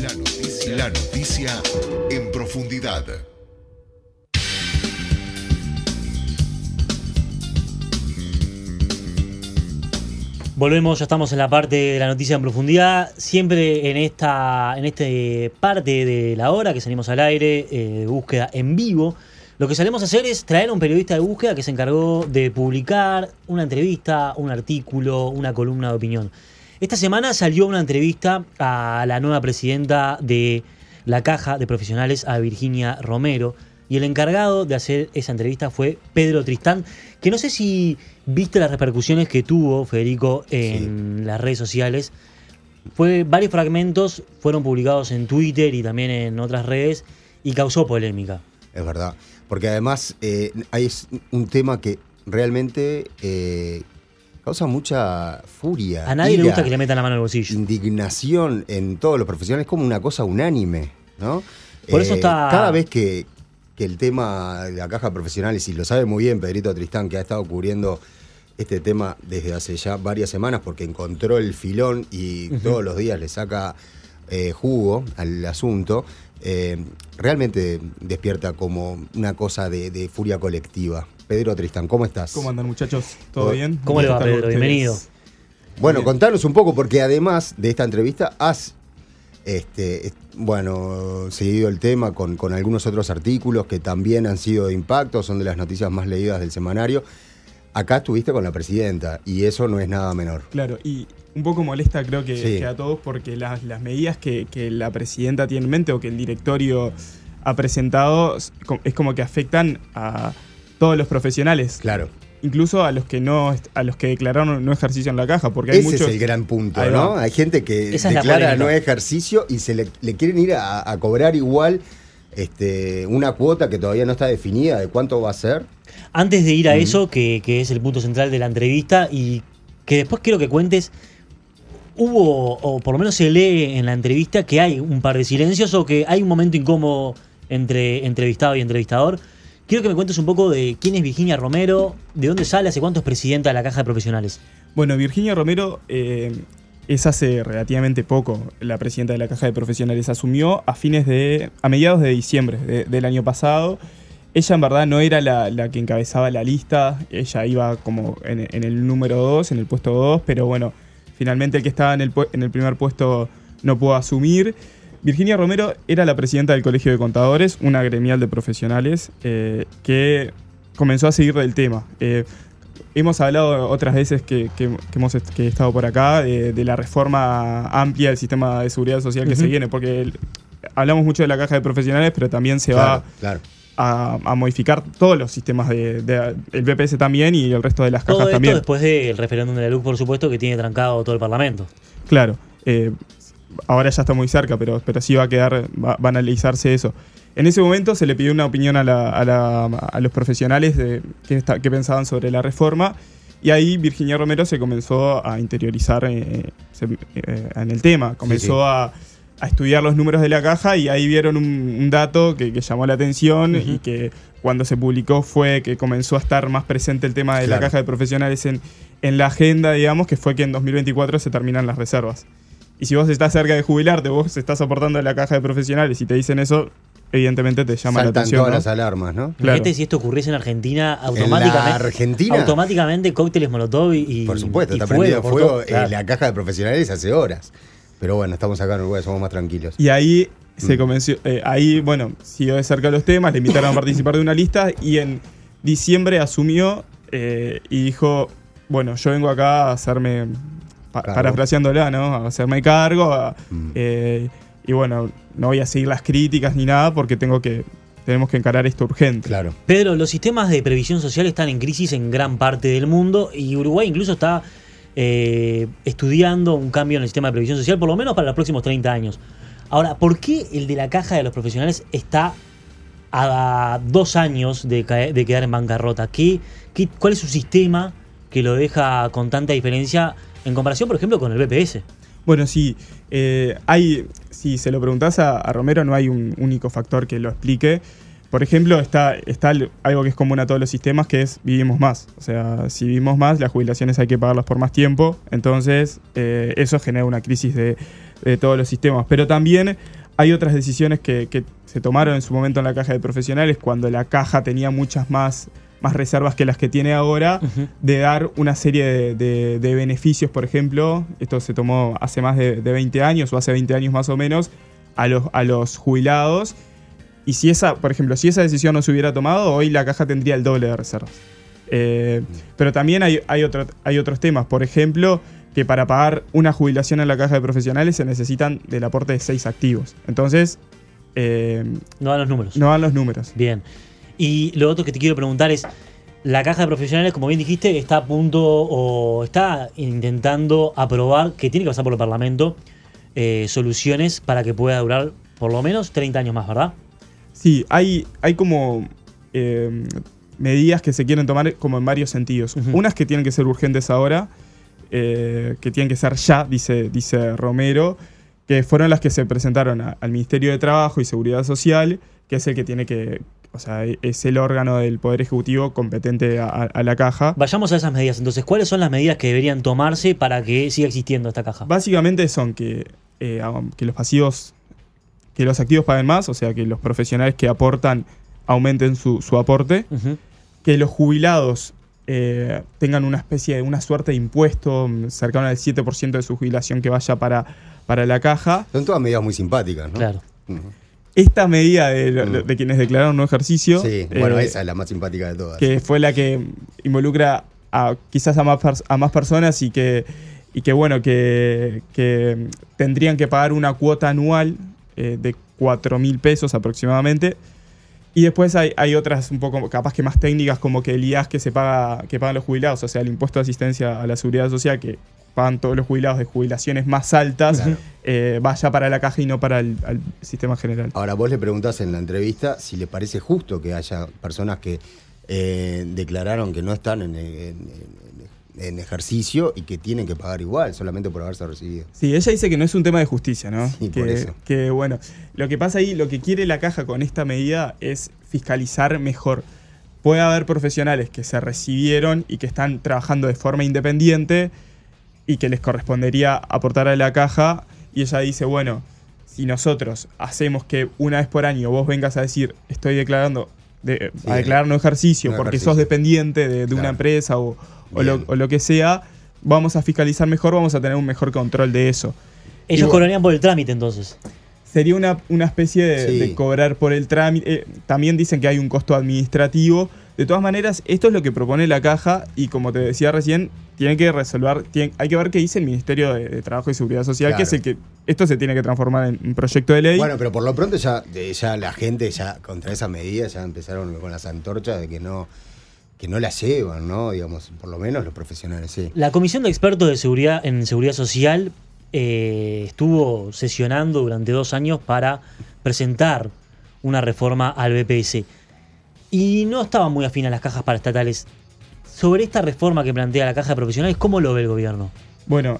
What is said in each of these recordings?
La noticia, en profundidad. Volvemos, ya estamos en la parte de la noticia en profundidad. Siempre en esta en este parte de la hora que salimos al aire, eh, búsqueda en vivo, lo que solemos hacer es traer a un periodista de búsqueda que se encargó de publicar una entrevista, un artículo, una columna de opinión. Esta semana salió una entrevista a la nueva presidenta de la Caja de Profesionales, a Virginia Romero, y el encargado de hacer esa entrevista fue Pedro Tristán, que no sé si viste las repercusiones que tuvo Federico en las redes sociales. Fue, varios fragmentos fueron publicados en Twitter y también en otras redes y causó polémica. Es verdad. Porque además eh, hay un tema que realmente eh, causa mucha furia. A nadie le gusta que le metan la mano al bolsillo. Indignación en todos los profesionales, como una cosa unánime, ¿no? Por eso Eh, está- Cada vez que, que el tema de la caja de profesionales, y lo sabe muy bien Pedrito Tristán, que ha estado cubriendo este tema desde hace ya varias semanas, porque encontró el filón y todos los días le saca eh, jugo al asunto, eh, realmente despierta como una cosa de, de furia colectiva. Pedro Tristán, ¿cómo estás? ¿Cómo andan muchachos? ¿Todo ¿Cómo- bien? cómo le va, Pedro? Bienvenido. Bueno, Bien. contanos un poco, porque además de esta entrevista has, este, est- bueno, seguido el tema con, con algunos otros artículos que también han sido de impacto, son de las noticias más leídas del semanario. Acá estuviste con la presidenta y eso no es nada menor. Claro, y un poco molesta creo que, Sí. que a todos porque las, las medidas que, que la presidenta tiene en mente o que el directorio ha presentado es como que afectan a todos los profesionales. Claro, Incluso a los que no a los que declararon no ejercicio en la caja, porque hay ese muchos. es el gran punto, ¿no? Hay gente que Esa declara no ejercicio y se le, le quieren ir a, a cobrar igual este, una cuota que todavía no está definida de cuánto va a ser. Antes de ir a eso, que, que es el punto central de la entrevista, y que después quiero que cuentes, hubo, o por lo menos se lee en la entrevista, que hay un par de silencios o que hay un momento incómodo entre entrevistado y entrevistador. Quiero que me cuentes un poco de quién es Virginia Romero, de dónde sale, hace cuánto es presidenta de la Caja de Profesionales. Bueno, Virginia Romero eh, es hace relativamente poco la presidenta de la Caja de Profesionales. Asumió a fines de. a mediados de diciembre de- del año pasado. Ella en verdad no era la, que encabezaba la lista, ella iba como en, el número 2, en el puesto 2, pero bueno, finalmente el que estaba en el primer puesto no pudo asumir. Virginia Romero era la presidenta del Colegio de Contadores, una gremial de profesionales, eh, que comenzó a seguir del tema. Eh, hemos hablado otras veces que, que- que hemos est- que he estado por acá de, de la reforma amplia del sistema de seguridad social que se viene, porque el- hablamos mucho de la caja de profesionales, pero también se va Claro, a, a modificar todos los sistemas de, de- el BPS también y el resto de las Todo cajas esto también. después del referéndum de la luz, por supuesto, que tiene trancado todo el Parlamento. Claro. eh, ahora ya está muy cerca, pero, pero sí va a quedar, va, va a analizarse eso. En ese momento se le pidió una opinión a, la- a la- a los profesionales de qué, pensaban sobre la reforma. Y ahí Virginia Romero se comenzó a interiorizar eh, se- eh, en el tema. Comenzó sí. A, a estudiar los números de la caja y ahí vieron un, un dato que, que llamó la atención y que cuando se publicó fue que comenzó a estar más presente el tema de Claro. la caja de profesionales en, en la agenda, digamos, que fue que en 2024 se terminan las reservas. Y si vos estás cerca de jubilarte, vos estás aportando a la caja de profesionales y te dicen eso, evidentemente te llama la atención. todas ¿no? las alarmas, ¿no? Claro. Imagínate si esto ocurriese en Argentina, En la automáticamente. Argentina, Automáticamente cócteles molotov y. por supuesto, y está prendido por fuego todo. en Claro. la caja de profesionales hace horas. Pero bueno, estamos acá en Uruguay, somos más tranquilos. Y ahí se Mm. comenzó, eh, ahí, bueno, siguió de cerca los temas, le invitaron a participar de una lista y en diciembre asumió eh, y dijo, bueno, yo vengo acá a hacerme, pa- parafraseándola, ¿no? A hacerme cargo, a- Mm. eh, y bueno, no voy a seguir las críticas ni nada porque tengo que, tenemos que encarar esto urgente. Claro. Pedro, los sistemas de previsión social están en crisis en gran parte del mundo y Uruguay incluso está eh, estudiando un cambio en el sistema de previsión social, por lo menos para los próximos 30 años. Ahora, ¿por qué el de la caja de los profesionales está a dos años de, caer- de quedar en bancarrota? ¿Qué, qué, cuál es su sistema que lo deja con tanta diferencia en comparación, por ejemplo, con el BPS? Bueno, sí, eh, hay, si se lo preguntás a, Romero, no hay un único factor que lo explique. Por ejemplo, está, está al- algo que es común a todos los sistemas, que es vivimos más. O sea, si vivimos más, las jubilaciones hay que pagarlas por más tiempo. Entonces, eh, eso genera una crisis de, todos los sistemas. Pero también hay otras decisiones que se tomaron en su momento en la caja de profesionales cuando la caja tenía muchas más más reservas que las que tiene ahora, de dar una serie de, de- de beneficios, por ejemplo, esto se tomó hace más de, de 20 años o hace 20 años más o menos, a los, a los jubilados. Y si esa, por ejemplo, si esa decisión no se hubiera tomado, hoy la caja tendría el doble de reservas. Eh, pero también hay, hay, otro- hay otros temas, por ejemplo, que para pagar una jubilación en la caja de profesionales se necesitan del aporte de seis activos. Entonces, eh, No dan los números. no dan los números. Bien. Y lo otro que te quiero preguntar es, la caja de profesionales, como bien dijiste, está a punto o está intentando aprobar, que tiene que pasar por el Parlamento, eh, soluciones para que pueda durar por lo menos 30 años más, ¿verdad? Sí, hay, hay como eh, medidas que se quieren tomar como en varios sentidos. Unas que tienen que ser urgentes ahora, eh, que tienen que ser ya, dice, dice Romero, que fueron las que se presentaron a- al Ministerio de Trabajo y Seguridad Social, que es el que tiene que, o sea, es el órgano del Poder Ejecutivo competente a, la caja. Vayamos a esas medidas. Entonces, ¿cuáles son las medidas que deberían tomarse para que siga existiendo esta caja? Básicamente son que, eh, que los pasivos, que los activos paguen más, o sea, que los profesionales que aportan aumenten su, su aporte. Que los jubilados eh, tengan una especie de una suerte de impuesto cercano al 7% de su jubilación que vaya para, para la caja. Son todas medidas muy simpáticas, ¿no? Claro. Esta medida de, lo- Mm. de quienes declararon no ejercicio, Sí, bueno, eh, esa es la más simpática de todas. que fue la que involucra a quizás a más, a más personas y que, y que bueno, que, que tendrían que pagar una cuota anual eh, de 4 mil pesos aproximadamente. Y después hay, hay otras un poco capaz que más técnicas como que el IAS que se paga, que pagan los jubilados, o sea, el impuesto de asistencia a la seguridad social que pagan todos los jubilados de jubilaciones más altas, Claro. eh, vaya para la caja y no para el al sistema general. Ahora, vos le preguntás en la entrevista si le parece justo que haya personas que eh, declararon que no están en, en- en- en ejercicio y que tienen que pagar igual, solamente por haberse recibido. Sí, ella dice que no es un tema de justicia, ¿no? Sí, que, por eso. que, bueno, lo que pasa ahí, lo que quiere la caja con esta medida es fiscalizar mejor. Puede haber profesionales que se recibieron y que están trabajando de forma independiente y que les correspondería aportar a la caja. Y ella dice, bueno, si nosotros hacemos que una vez por año vos vengas a decir, estoy declarando, de- Sí, a declarar no ejercicio no porque ejercicio. sos dependiente de, de Claro. una empresa o, o lo, Bien. o lo que sea, vamos a fiscalizar mejor, vamos a tener un mejor control de eso. Ellos bueno. cobrarían por el trámite entonces. Sería una, una especie de, Sí. de cobrar por el trámite. Eh, también dicen que hay un costo administrativo. De todas maneras, esto es lo que propone la caja y como te decía recién, tiene que resolver, tiene- hay que ver qué dice el Ministerio de, de Trabajo y Seguridad Social, que es el que esto se tiene que transformar en un proyecto de ley. Bueno, pero por lo pronto ya, la gente ya contra esa medida ya empezaron con las antorchas de que no que no la llevan, ¿no? Digamos, por lo menos los profesionales, sí. La Comisión de Expertos de Seguridad en Seguridad Social eh, estuvo sesionando durante dos años para presentar una reforma al BPS. Y no estaban muy afín a las cajas paraestatales. Sobre esta reforma que plantea la caja de profesionales, ¿cómo lo ve el gobierno? Bueno,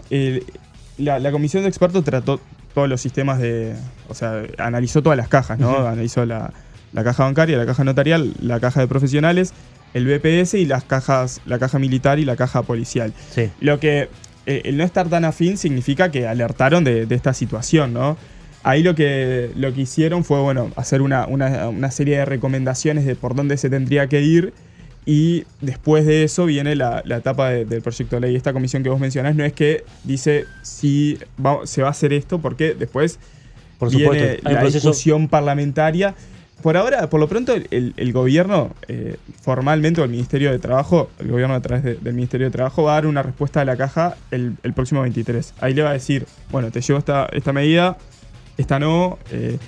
la, la comisión de expertos trató todos los sistemas de. O sea, analizó todas las cajas, ¿no? Analizó la, la caja bancaria, la caja notarial, la caja de profesionales, el BPS y las cajas, la caja militar y la caja policial. Sí. Lo que eh, el no estar tan afín significa que alertaron de, de esta situación, ¿no? Ahí lo que, lo que hicieron fue, bueno, hacer una, una- una serie de recomendaciones de por dónde se tendría que ir y después de eso viene la, la etapa de- del proyecto de ley. Esta comisión que vos mencionás no es que dice si va- se va a hacer esto, porque después Por viene supuesto, hay la proceso. discusión parlamentaria. Por ahora, por lo pronto, el, el gobierno, eh, formalmente, o el Ministerio de Trabajo, el gobierno a través de- del Ministerio de Trabajo va a dar una respuesta a la caja el, el próximo 23. Ahí le va a decir, bueno, te llevo esta, esta medida, esta no, eh,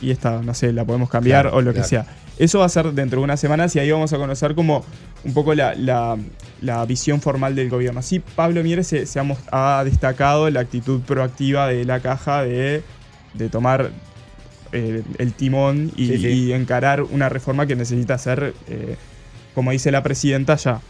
y esta, no sé, la podemos cambiar Claro, o lo que sea. Eso va a ser dentro de unas semanas y ahí vamos a conocer como un poco la, la- la visión formal del gobierno. Sí, Pablo Mieres se, se ha, destacado la actitud proactiva de la caja de, de tomar eh, el timón y, Sí, sí. y encarar una reforma que necesita ser, eh, como dice la presidenta, ya.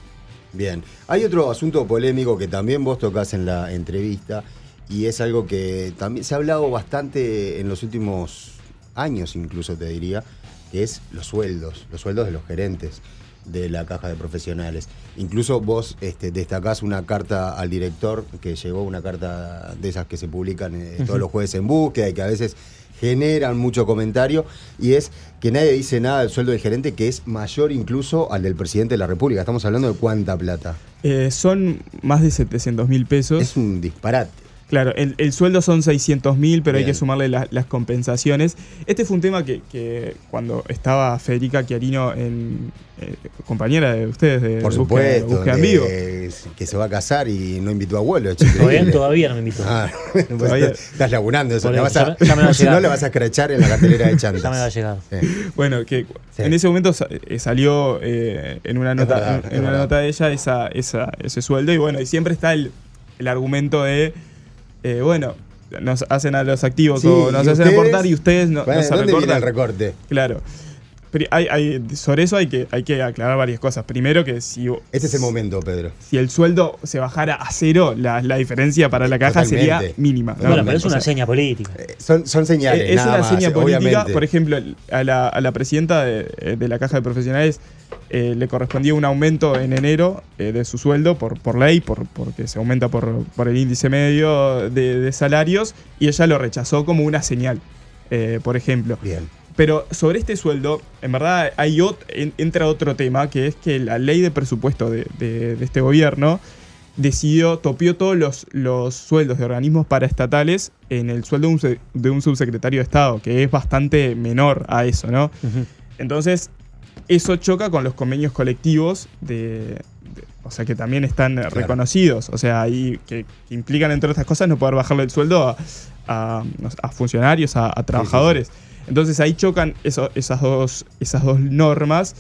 Bien. Hay otro asunto polémico que también vos tocas en la entrevista y es algo que también se ha hablado bastante en los últimos años, incluso te diría, que es los sueldos, los sueldos de los gerentes. de la caja de profesionales. Incluso vos este, destacás una carta al director que llegó, una carta de esas que se publican eh, todos los jueves en búsqueda y que a veces generan mucho comentario, y es que nadie dice nada del sueldo del gerente, que es mayor incluso al del presidente de la República. Estamos hablando de cuánta plata. Eh, son más de 700 mil pesos. Es un disparate. Claro, el, el sueldo son 600 mil, pero hay que sumarle la- las compensaciones. Este fue un tema que, que cuando estaba Federica Chiarino, en, eh, compañera de ustedes de Por supuesto, de- vivo. que se va a casar y no invitó a abuelo. Todavía, todavía no me invitó. Ah, pues Todavía- estás laburando eso. Vas a- ya si no, le vas a escrachar en la cartelera de chantas. Ya me va a llegar. Sí. Bueno, que Sí. en ese momento eh, salió eh, en una nota, verdad, en- una nota de ella esa, esa- ese sueldo. Y bueno, y siempre está el, el argumento de, eh, bueno, nos hacen a los activos Sí, o nos hacen ustedes- aportar y ustedes no, Bueno, no se ¿Dónde viene recortan. el recorte? Claro. Hay, hay- sobre eso hay que, hay que aclarar varias cosas. Primero que si, Este es el momento, Pedro. si el sueldo se bajara a cero, la, la diferencia para la caja sería mínima. ¿no? Bueno, pero es O una sea, seña política. Eh, Son, son señales. es nada una más, seña política. obviamente. Por ejemplo, a la, a la presidenta de, de la Caja de Profesionales eh, le correspondía un aumento en enero eh, de su sueldo por, por ley, por, porque se aumenta por, por el índice medio de, de salarios, y ella lo rechazó como una señal, eh, por ejemplo. Bien. Pero sobre este sueldo, en verdad hay ot- en- entra otro tema, que es que la ley de presupuesto de, de- de este gobierno decidió, topió todos los, los sueldos de organismos paraestatales en el sueldo de un, de un subsecretario de Estado, que es bastante menor a eso, ¿no? Entonces, eso choca con los convenios colectivos de. o sea, que también están reconocidos. O sea, y que, que implican, entre otras cosas, no poder bajarle el sueldo a, funcionarios, a, a trabajadores. Entonces ahí chocan esas, dos, normas.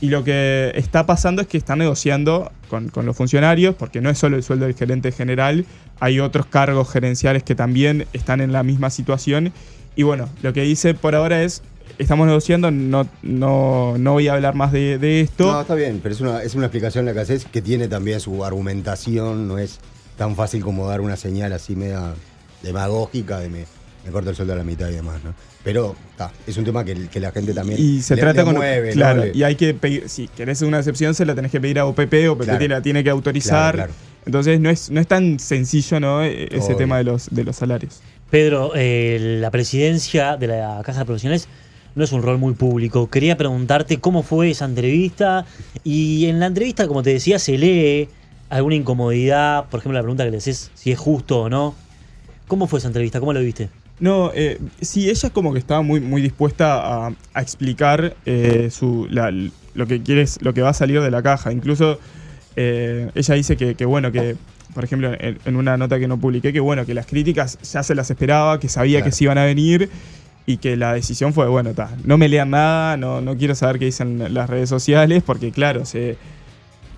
Y lo que está pasando es que están negociando con, los funcionarios, porque no es solo el sueldo del gerente general, hay otros cargos gerenciales que también están en la misma situación. Y bueno, lo que dice por ahora es, estamos negociando, no, no, no voy a hablar más de, de esto. No, está bien, pero es una, es una explicación la que haces que tiene también su argumentación. No es tan fácil como dar una señal así media demagógica de me, me corto el sueldo a la mitad y demás, ¿no? Pero está, es un tema que, que la gente también Y se le- trata le con. mueve, claro, y hay que pedir. Si querés una excepción, se la tenés que pedir a OPP, OPP Claro. la tiene que autorizar. Claro, claro. Entonces no es, no es tan sencillo, ¿no? E- Ese Obvio. tema de los, de los salarios. Pedro, eh, la presidencia de la Caja de Profesionales no es un rol muy público. Quería preguntarte cómo fue esa entrevista. Y en la entrevista, como te decía, se lee alguna incomodidad. Por ejemplo, la pregunta que le haces si es justo o no. ¿Cómo fue esa entrevista? ¿Cómo lo viste? No, eh, sí, ella como que estaba muy, muy dispuesta a, a explicar eh, su, la- lo que quiere, es- lo que va a salir de la caja. Incluso eh, ella dice que, que, bueno, que, por ejemplo, en, en una nota que no publiqué, que bueno, que las críticas ya se las esperaba, que sabía Claro. que se iban a venir y que la decisión fue, bueno, ta, no me lean nada, no, no quiero saber qué dicen las redes sociales, porque claro, se,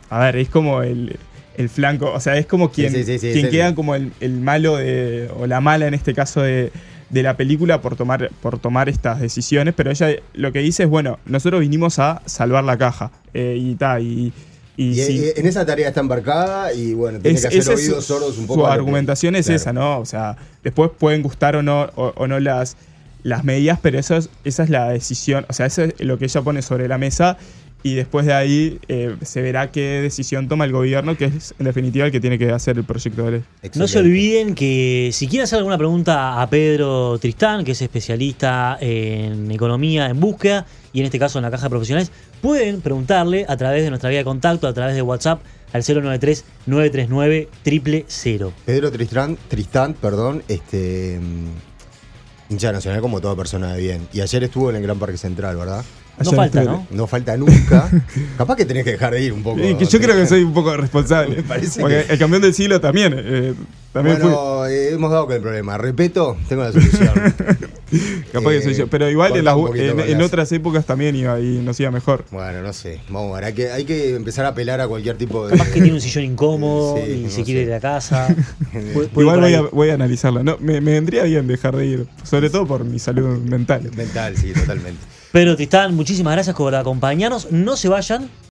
a ver, es como el, el flanco, o sea, es como quien, sí, sí, sí, quien es queda como el, el malo de, o la mala en este caso de, de la película por tomar, por tomar estas decisiones, pero ella lo que dice es, bueno, nosotros vinimos a salvar la caja eh, y ta, y, y Y, sí, en esa tarea está embarcada y bueno, tiene es- que hacer oídos su- sordos un poco. Su que- argumentación es Claro. esa, ¿no? O sea, después pueden gustar o no, o, o no las, las medidas, pero eso es, esa es la decisión, o sea, eso es lo que ella pone sobre la mesa y después de ahí eh, se verá qué decisión toma el gobierno, que es en definitiva el que tiene que hacer el proyecto de ley. No se olviden que si quieren hacer alguna pregunta a Pedro Tristán, que es especialista en economía en búsqueda y en este caso en la caja de profesionales, pueden preguntarle a través de nuestra vía de contacto, a través de WhatsApp al 093-939 000. Pedro Tristán, Tristán, perdón, este mm, hincha nacional como toda persona de bien. Y ayer estuvo en el Gran Parque Central, ¿verdad? No falta, estuve- ¿no? No falta nunca. Capaz que tenés que dejar de ir un poco. Eh, que yo creo que soy un poco responsable. Me parece porque que- el campeón del siglo también. eh, también fui. bueno, eh, hemos dado con el problema. Repeto, tengo la solución. Capaz que soy yo. Pero igual en, las- en- otras épocas también iba y nos iba mejor. bueno, no sé. Vamos a ver. Hay que, hay que empezar a apelar a cualquier tipo de. Capaz que tiene un sillón incómodo Sí, y no se quiere sé. ir a casa. Puede- puede Igual voy a, voy a analizarla. No, me, me vendría bien dejar de ir, sobre todo por mi salud mental. Mental, sí, totalmente. Pedro Tristán, muchísimas gracias por acompañarnos. No se vayan,